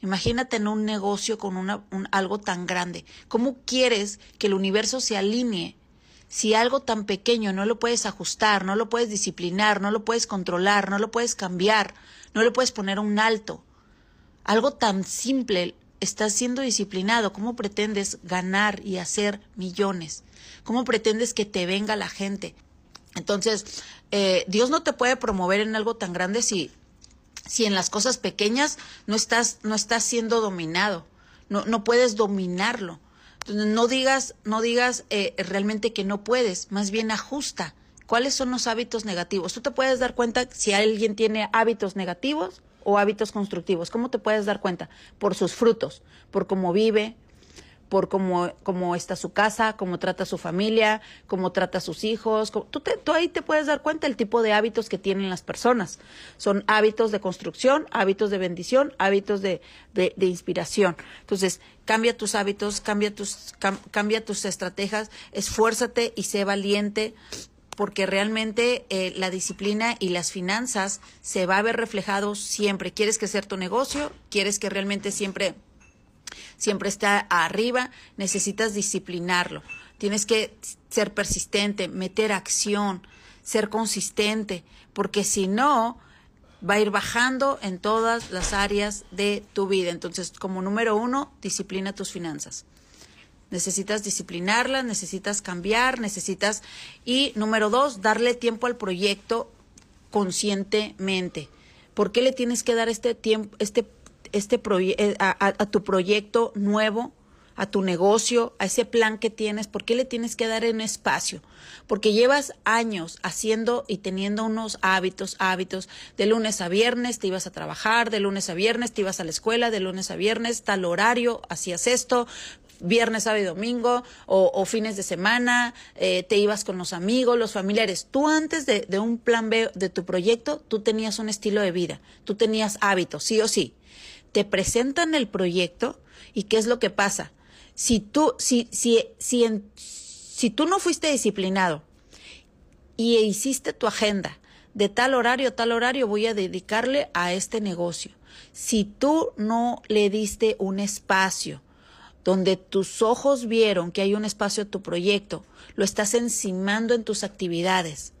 Imagínate en un negocio con una, algo tan grande. ¿Cómo quieres que el universo se alinee si algo tan pequeño no lo puedes ajustar, no lo puedes disciplinar, no lo puedes controlar, no lo puedes cambiar, no le puedes poner un alto? Algo tan simple, estás siendo disciplinado, ¿cómo pretendes ganar y hacer millones? ¿Cómo pretendes que te venga la gente? Entonces, eh, Dios no te puede promover en algo tan grande si, si en las cosas pequeñas no estás, no estás siendo dominado, no, no puedes dominarlo. No digas, no digas eh, realmente que no puedes, más bien ajusta. ¿Cuáles son los hábitos negativos? Tú te puedes dar cuenta si alguien tiene hábitos negativos o hábitos constructivos. ¿Cómo te puedes dar cuenta? Por sus frutos, por cómo vive, por cómo, cómo está su casa, cómo trata su familia, cómo trata a sus hijos. Tú, tú ahí te puedes dar cuenta el tipo de hábitos que tienen las personas. Son hábitos de construcción, hábitos de bendición, hábitos de, de, inspiración. Entonces, cambia tus hábitos, cambia tus, cambia tus estrategias, esfuérzate y sé valiente porque realmente eh, la disciplina y las finanzas se va a ver reflejado siempre. ¿Quieres crecer tu negocio? ¿Quieres que realmente siempre siempre está arriba, necesitas disciplinarlo. Tienes que ser persistente, meter acción, ser consistente, porque si no, va a ir bajando en todas las áreas de tu vida. Entonces, como número uno, disciplina tus finanzas. Necesitas disciplinarlas, necesitas cambiar, necesitas... Y número dos, darle tiempo al proyecto conscientemente. ¿Por qué le tienes que dar este tiempo, este este eh, a, tu proyecto nuevo, a tu negocio, a ese plan que tienes, ¿por qué le tienes que dar un espacio? Porque llevas años haciendo y teniendo unos hábitos, hábitos, de lunes a viernes te ibas a trabajar, de lunes a viernes te ibas a la escuela, de lunes a viernes tal horario, hacías esto, viernes, sábado y domingo o, fines de semana, eh, te ibas con los amigos, los familiares. Tú antes de, de un plan B de tu proyecto, tú tenías un estilo de vida, tú tenías hábitos, sí o sí te presentan el proyecto y qué es lo que pasa. Si tú, si, si, si, si tú no fuiste disciplinado y hiciste tu agenda de tal horario, tal horario voy a dedicarle a este negocio. Si tú no le diste un espacio donde tus ojos vieron que hay un espacio a tu proyecto, lo estás encimando en tus actividades.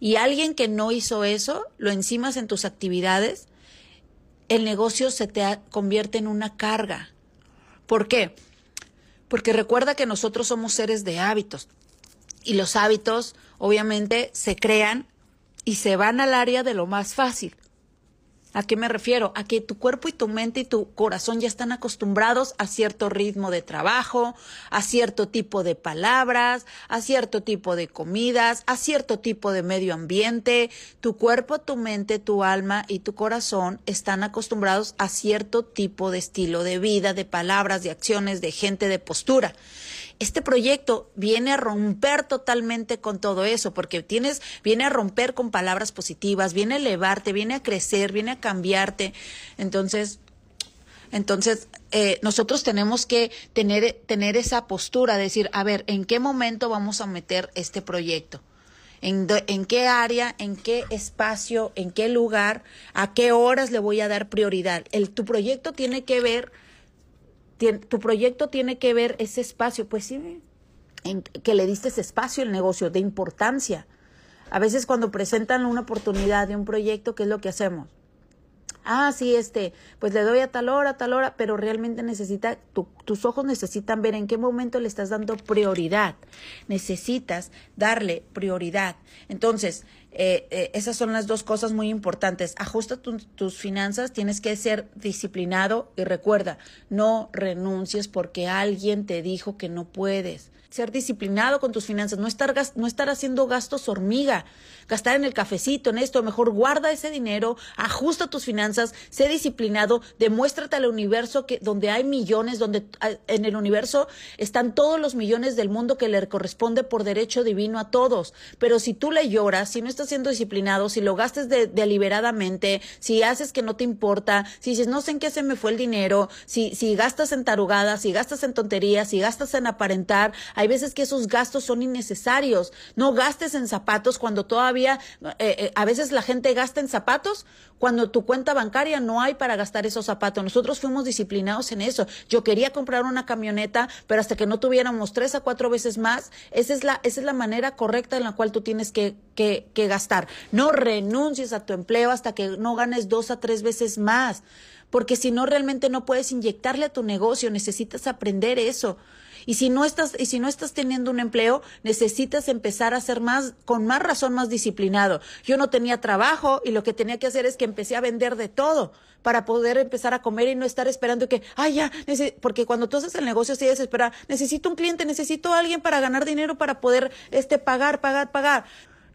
Y alguien que no hizo eso, lo encimas en tus actividades, el negocio se te convierte en una carga. ¿Por qué? Porque recuerda que nosotros somos seres de hábitos y los hábitos obviamente se crean y se van al área de lo más fácil. ¿A qué me refiero? A que tu cuerpo y tu mente y tu corazón ya están acostumbrados a cierto ritmo de trabajo, a cierto tipo de palabras, a cierto tipo de comidas, a cierto tipo de medio ambiente. Tu cuerpo, tu mente, tu alma y tu corazón están acostumbrados a cierto tipo de estilo de vida, de palabras, de acciones, de gente, de postura. Este proyecto viene a romper totalmente con todo eso, porque tienes, viene a romper con palabras positivas, viene a elevarte, viene a crecer, viene a cambiarte. Entonces, entonces, eh, nosotros tenemos que tener, tener esa postura, decir, a ver, ¿en qué momento vamos a meter este proyecto? ¿En, ¿En, qué área, en qué espacio, en qué lugar, a qué horas le voy a dar prioridad? El, tu proyecto tiene que ver tu proyecto tiene que ver ese espacio, pues sí, en que le diste ese espacio al negocio de importancia. A veces cuando presentan una oportunidad de un proyecto, ¿qué es lo que hacemos? Ah, sí, este, pues le doy a tal hora, tal hora, pero realmente necesita, tus ojos necesitan ver en qué momento le estás dando prioridad. Necesitas darle prioridad. Entonces, eh, eh, esas son las dos cosas muy importantes. Ajusta tus finanzas, tienes que ser disciplinado y recuerda, no renuncies porque alguien te dijo que no puedes ser disciplinado con tus finanzas, no estar, no estar haciendo gastos hormiga, gastar en el cafecito, en esto, mejor guarda ese dinero, ajusta tus finanzas, sé disciplinado, demuéstrate al universo que donde hay millones, donde ah, en el universo están todos los millones del mundo que le corresponde por derecho divino a todos. Pero si tú le lloras, si no estás siendo disciplinado, si lo gastes deliberadamente, si haces que no te importa, si dices no sé en qué se me fue el dinero, si, si gastas en tarugadas, si gastas en tonterías, si gastas en aparentar, veces que esos gastos son innecesarios. No gastes en zapatos cuando todavía, eh, eh, a veces la gente gasta en zapatos cuando tu cuenta bancaria no hay para gastar esos zapatos. Nosotros fuimos disciplinados en eso. Yo quería comprar una camioneta, pero hasta que no tuviéramos tres a cuatro veces más, esa es la, esa es la manera correcta en la cual tú tienes que, que, que gastar. No renuncies a tu empleo hasta que no ganes dos a tres veces más porque si no realmente no puedes inyectarle a tu negocio, necesitas aprender eso. Y si no estás y si no estás teniendo un empleo, necesitas empezar a ser más con más razón más disciplinado. Yo no tenía trabajo y lo que tenía que hacer es que empecé a vender de todo para poder empezar a comer y no estar esperando que, ay, ya, porque cuando tú haces el negocio así desesperada, necesito un cliente, necesito a alguien para ganar dinero para poder este pagar, pagar, pagar.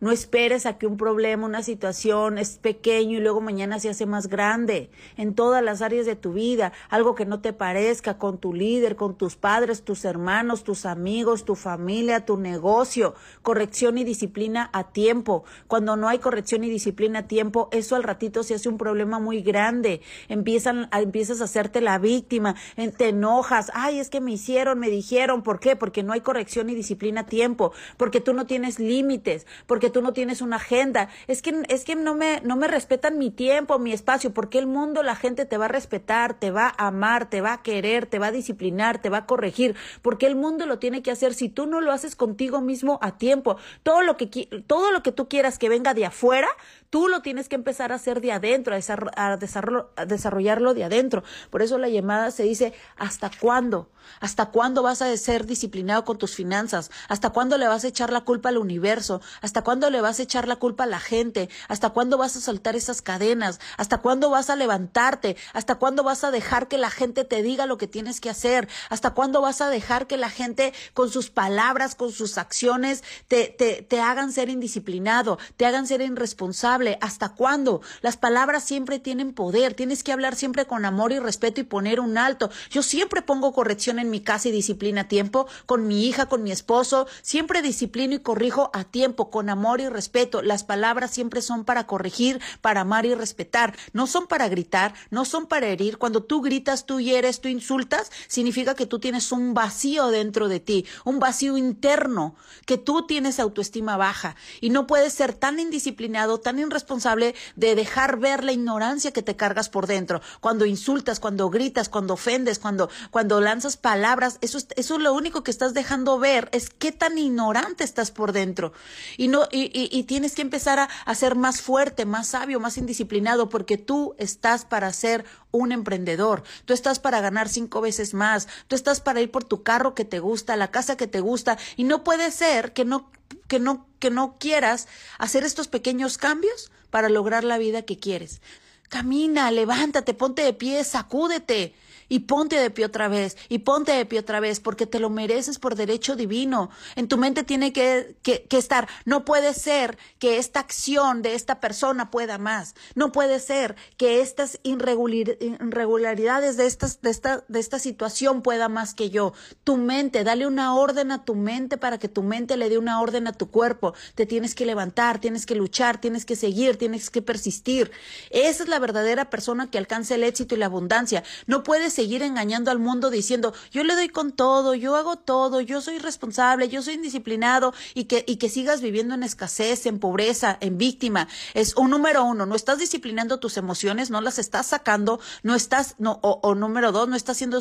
No esperes a que un problema, una situación es pequeño y luego mañana se hace más grande en todas las áreas de tu vida. Algo que no te parezca con tu líder, con tus padres, tus hermanos, tus amigos, tu familia, tu negocio. Corrección y disciplina a tiempo. Cuando no hay corrección y disciplina a tiempo, eso al ratito se hace un problema muy grande. Empiezan, empiezas a hacerte la víctima, te enojas. Ay, es que me hicieron, me dijeron. ¿Por qué? Porque no hay corrección y disciplina a tiempo. Porque tú no tienes límites. Porque tú no tienes una agenda, es que, es que no, me, no me respetan mi tiempo, mi espacio, porque el mundo, la gente te va a respetar, te va a amar, te va a querer, te va a disciplinar, te va a corregir, porque el mundo lo tiene que hacer si tú no lo haces contigo mismo a tiempo. Todo lo que, todo lo que tú quieras que venga de afuera, tú lo tienes que empezar a hacer de adentro, a, a desarrollarlo de adentro. Por eso la llamada se dice, ¿hasta cuándo? ¿Hasta cuándo vas a ser disciplinado con tus finanzas? ¿Hasta cuándo le vas a echar la culpa al universo? ¿Hasta cuándo le vas a echar la culpa a la gente? ¿Hasta cuándo vas a soltar esas cadenas? ¿Hasta cuándo vas a levantarte? ¿Hasta cuándo vas a dejar que la gente te diga lo que tienes que hacer? ¿Hasta cuándo vas a dejar que la gente con sus palabras, con sus acciones, te, te, te hagan ser indisciplinado, te hagan ser irresponsable? ¿Hasta cuándo? Las palabras siempre tienen poder. Tienes que hablar siempre con amor y respeto y poner un alto. Yo siempre pongo corrección en mi casa y disciplina a tiempo, con mi hija, con mi esposo, siempre disciplino y corrijo a tiempo, con amor y respeto. Las palabras siempre son para corregir, para amar y respetar, no son para gritar, no son para herir. Cuando tú gritas, tú hieres, tú insultas, significa que tú tienes un vacío dentro de ti, un vacío interno, que tú tienes autoestima baja y no puedes ser tan indisciplinado, tan irresponsable de dejar ver la ignorancia que te cargas por dentro. Cuando insultas, cuando gritas, cuando ofendes, cuando, cuando lanzas palabras, eso, eso es lo único que estás dejando ver, es qué tan ignorante estás por dentro. Y, no, y, tienes que empezar a, a ser más fuerte, más sabio, más indisciplinado, porque tú estás para ser un emprendedor, tú estás para ganar cinco veces más, tú estás para ir por tu carro que te gusta, la casa que te gusta, y no puede ser que no, que no, que no quieras hacer estos pequeños cambios para lograr la vida que quieres. Camina, levántate, ponte de pie, sacúdete y ponte de pie otra vez, y ponte de pie otra vez, porque te lo mereces por derecho divino. En tu mente tiene que, que, estar, no puede ser que esta acción de esta persona pueda más, no puede ser que estas irregularidades de, estas, de, esta, de esta situación pueda más que yo. Tu mente, dale una orden a tu mente para que tu mente le dé una orden a tu cuerpo. Te tienes que levantar, tienes que luchar, tienes que seguir, tienes que persistir. Esa es la verdadera persona que alcanza el éxito y la abundancia. No puedes seguir engañando al mundo diciendo yo le doy con todo, yo hago todo, yo soy responsable, yo soy indisciplinado y que, y que sigas viviendo en escasez, en pobreza, en víctima. Es un número uno, no estás disciplinando tus emociones, no las estás sacando, no estás, no, o, número dos, no estás haciendo,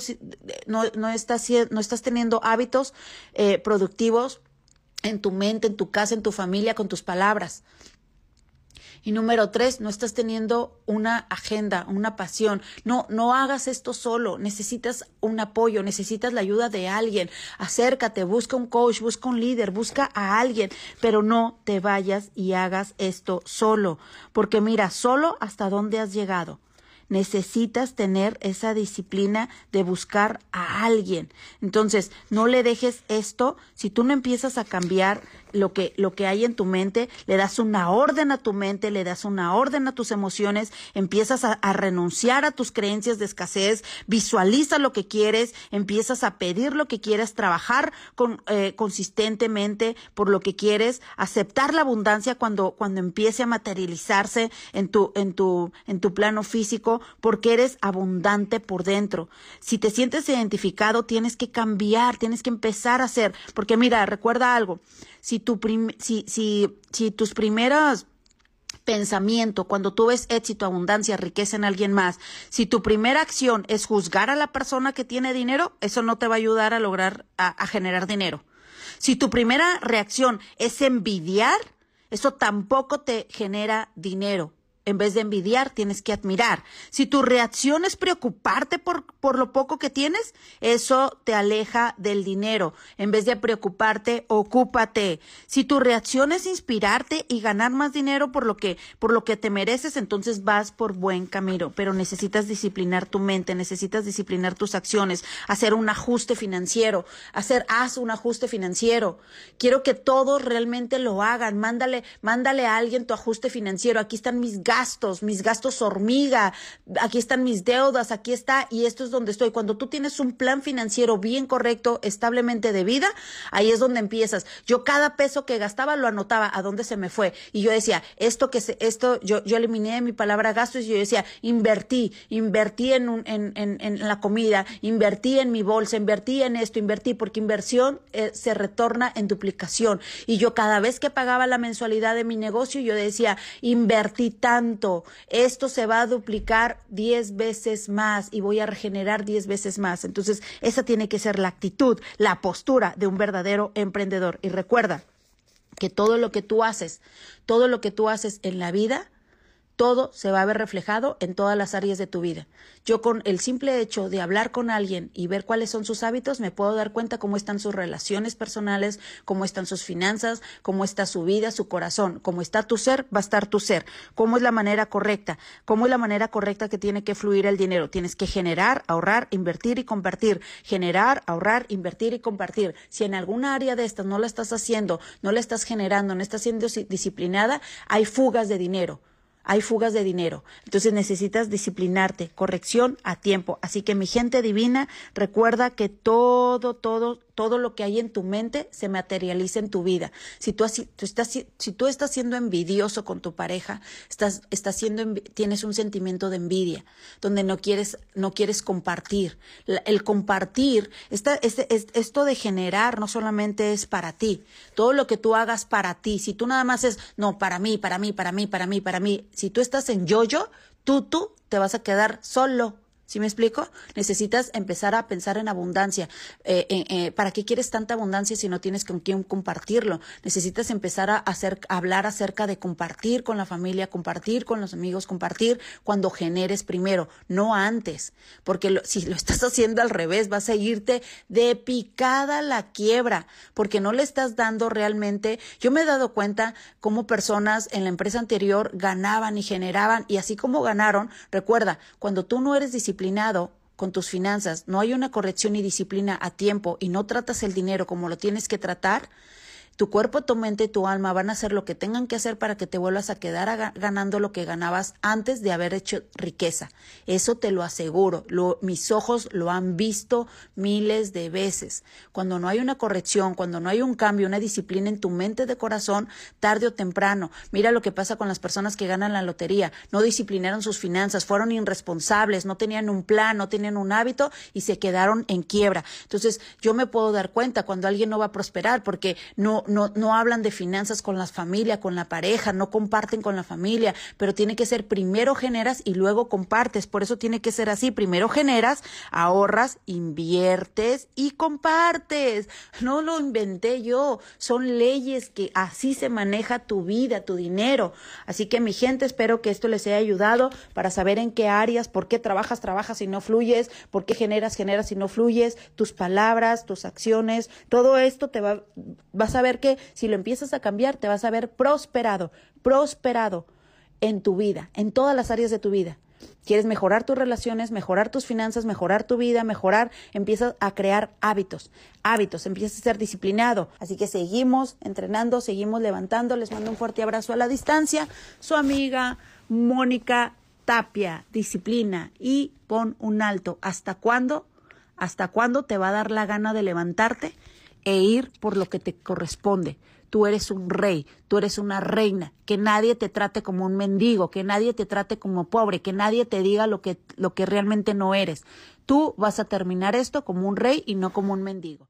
no, no estás, no estás teniendo hábitos eh, productivos en tu mente, en tu casa, en tu familia, con tus palabras. Y número tres, no estás teniendo una agenda, una pasión. No, no hagas esto solo. Necesitas un apoyo, necesitas la ayuda de alguien. Acércate, busca un coach, busca un líder, busca a alguien, pero no te vayas y hagas esto solo. Porque mira, solo hasta dónde has llegado necesitas tener esa disciplina de buscar a alguien. Entonces, no le dejes esto, si tú no empiezas a cambiar lo que, lo que hay en tu mente, le das una orden a tu mente, le das una orden a tus emociones, empiezas a, renunciar a tus creencias de escasez, visualiza lo que quieres, empiezas a pedir lo que quieres, trabajar con, eh, consistentemente por lo que quieres, aceptar la abundancia cuando, cuando empiece a materializarse en tu, en tu, en tu plano físico porque eres abundante por dentro. Si te sientes identificado, tienes que cambiar, tienes que empezar a hacer. Porque mira, recuerda algo. Si, tu si, si, tus primeros pensamiento, cuando tú ves éxito, abundancia, riqueza en alguien más, si tu primera acción es juzgar a la persona que tiene dinero, eso no te va a ayudar a lograr, a generar dinero. Si tu primera reacción es envidiar, eso tampoco te genera dinero. En vez de envidiar, tienes que admirar. Si tu reacción es preocuparte por, por, lo poco que tienes, eso te aleja del dinero. En vez de preocuparte, ocúpate. Si tu reacción es inspirarte y ganar más dinero por lo que, por lo que te mereces, entonces vas por buen camino. Pero necesitas disciplinar tu mente, necesitas disciplinar tus acciones, hacer un ajuste financiero, hacer, haz un ajuste financiero. Quiero que todos realmente lo hagan. Mándale, mándale a alguien tu ajuste financiero. Aquí están mis gastos gastos, mis gastos hormiga, aquí están mis deudas, aquí está, y esto es donde estoy. Cuando tú tienes un plan financiero bien correcto, establemente de vida, ahí es donde empiezas. Yo cada peso que gastaba lo anotaba a dónde se me fue. Y yo decía, esto que se, esto, yo, yo eliminé mi palabra gastos y yo decía, invertí, invertí en, un, en, en, en la comida, invertí en mi bolsa, invertí en esto, invertí, porque inversión eh, se retorna en duplicación. Y yo cada vez que pagaba la mensualidad de mi negocio, yo decía, invertí tanto esto se va a duplicar 10 veces más y voy a regenerar 10 veces más. Entonces, esa tiene que ser la actitud, la postura de un verdadero emprendedor. Y recuerda que todo lo que tú haces, todo lo que tú haces en la vida, todo se va a ver reflejado en todas las áreas de tu vida. Yo con el simple hecho de hablar con alguien y ver cuáles son sus hábitos, me puedo dar cuenta cómo están sus relaciones personales, cómo están sus finanzas, cómo está su vida, su corazón, cómo está tu ser, va a estar tu ser, cómo es la manera correcta, cómo es la manera correcta que tiene que fluir el dinero. Tienes que generar, ahorrar, invertir y compartir. Generar, ahorrar, invertir y compartir. Si en alguna área de estas no la estás haciendo, no la estás generando, no estás siendo disciplinada, hay fugas de dinero hay fugas de dinero. Entonces necesitas disciplinarte, corrección a tiempo. Así que mi gente divina, recuerda que todo, todo, todo lo que hay en tu mente se materializa en tu vida. Si tú, estás, si tú estás siendo envidioso con tu pareja, estás, estás siendo, tienes un sentimiento de envidia, donde no quieres, no quieres compartir. El compartir, esta, este, esto de generar no solamente es para ti, todo lo que tú hagas para ti. Si tú nada más es, no, para mí, para mí, para mí, para mí, para mí. Si tú estás en yo-yo, tú, tú te vas a quedar solo ¿Sí me explico? Necesitas empezar a pensar en abundancia. Eh, eh, ¿Para qué quieres tanta abundancia si no tienes con quién compartirlo? Necesitas empezar a, hablar acerca de compartir con la familia, compartir con los amigos, compartir cuando generes primero, no antes. Porque si lo estás haciendo al revés, vas a irte de picada la quiebra, porque no le estás dando realmente. Yo me he dado cuenta cómo personas en la empresa anterior ganaban y generaban, y así como ganaron, recuerda, cuando tú no eres disciplinado, disciplinado con tus finanzas, no hay una corrección y disciplina a tiempo y no tratas el dinero como lo tienes que tratar, tu cuerpo, tu mente y tu alma van a hacer lo que tengan que hacer para que te vuelvas a quedar ganando lo que ganabas antes de haber hecho riqueza. Eso te lo aseguro. mis ojos lo han visto miles de veces. Cuando no hay una corrección, cuando no hay un cambio, una disciplina en tu mente de corazón, tarde o temprano. Mira lo que pasa con las personas que ganan la lotería. No disciplinaron sus finanzas, fueron irresponsables, no tenían un plan, no tenían un hábito y se quedaron en quiebra. Entonces, yo me puedo dar cuenta cuando alguien no va a prosperar porque no, no, no hablan de finanzas con la familia, con la pareja, no comparten con la familia, pero tiene que ser primero generas y luego compartes. Por eso tiene que ser así. Primero generas, ahorras, inviertes y compartes. No lo inventé yo. Son leyes que así se maneja tu vida, tu dinero. Así que mi gente, espero que esto les haya ayudado para saber en qué áreas, por qué trabajas, trabajas y no fluyes, por qué generas, generas y no fluyes, tus palabras, tus acciones, todo esto te va, vas a que si lo empiezas a cambiar te vas a ver prosperado, prosperado en tu vida, en todas las áreas de tu vida. Quieres mejorar tus relaciones, mejorar tus finanzas, mejorar tu vida, mejorar, empiezas a crear hábitos, hábitos, empiezas a ser disciplinado. Así que seguimos entrenando, seguimos levantando. Les mando un fuerte abrazo a la distancia. Su amiga Mónica Tapia, disciplina y pon un alto. ¿Hasta cuándo? ¿Hasta cuándo te va a dar la gana de levantarte e ir por lo que te corresponde. Tú eres un rey, tú eres una reina, que nadie te trate como un mendigo, que nadie te trate como pobre, que nadie te diga lo que, lo que realmente no eres. Tú vas a terminar esto como un rey y no como un mendigo.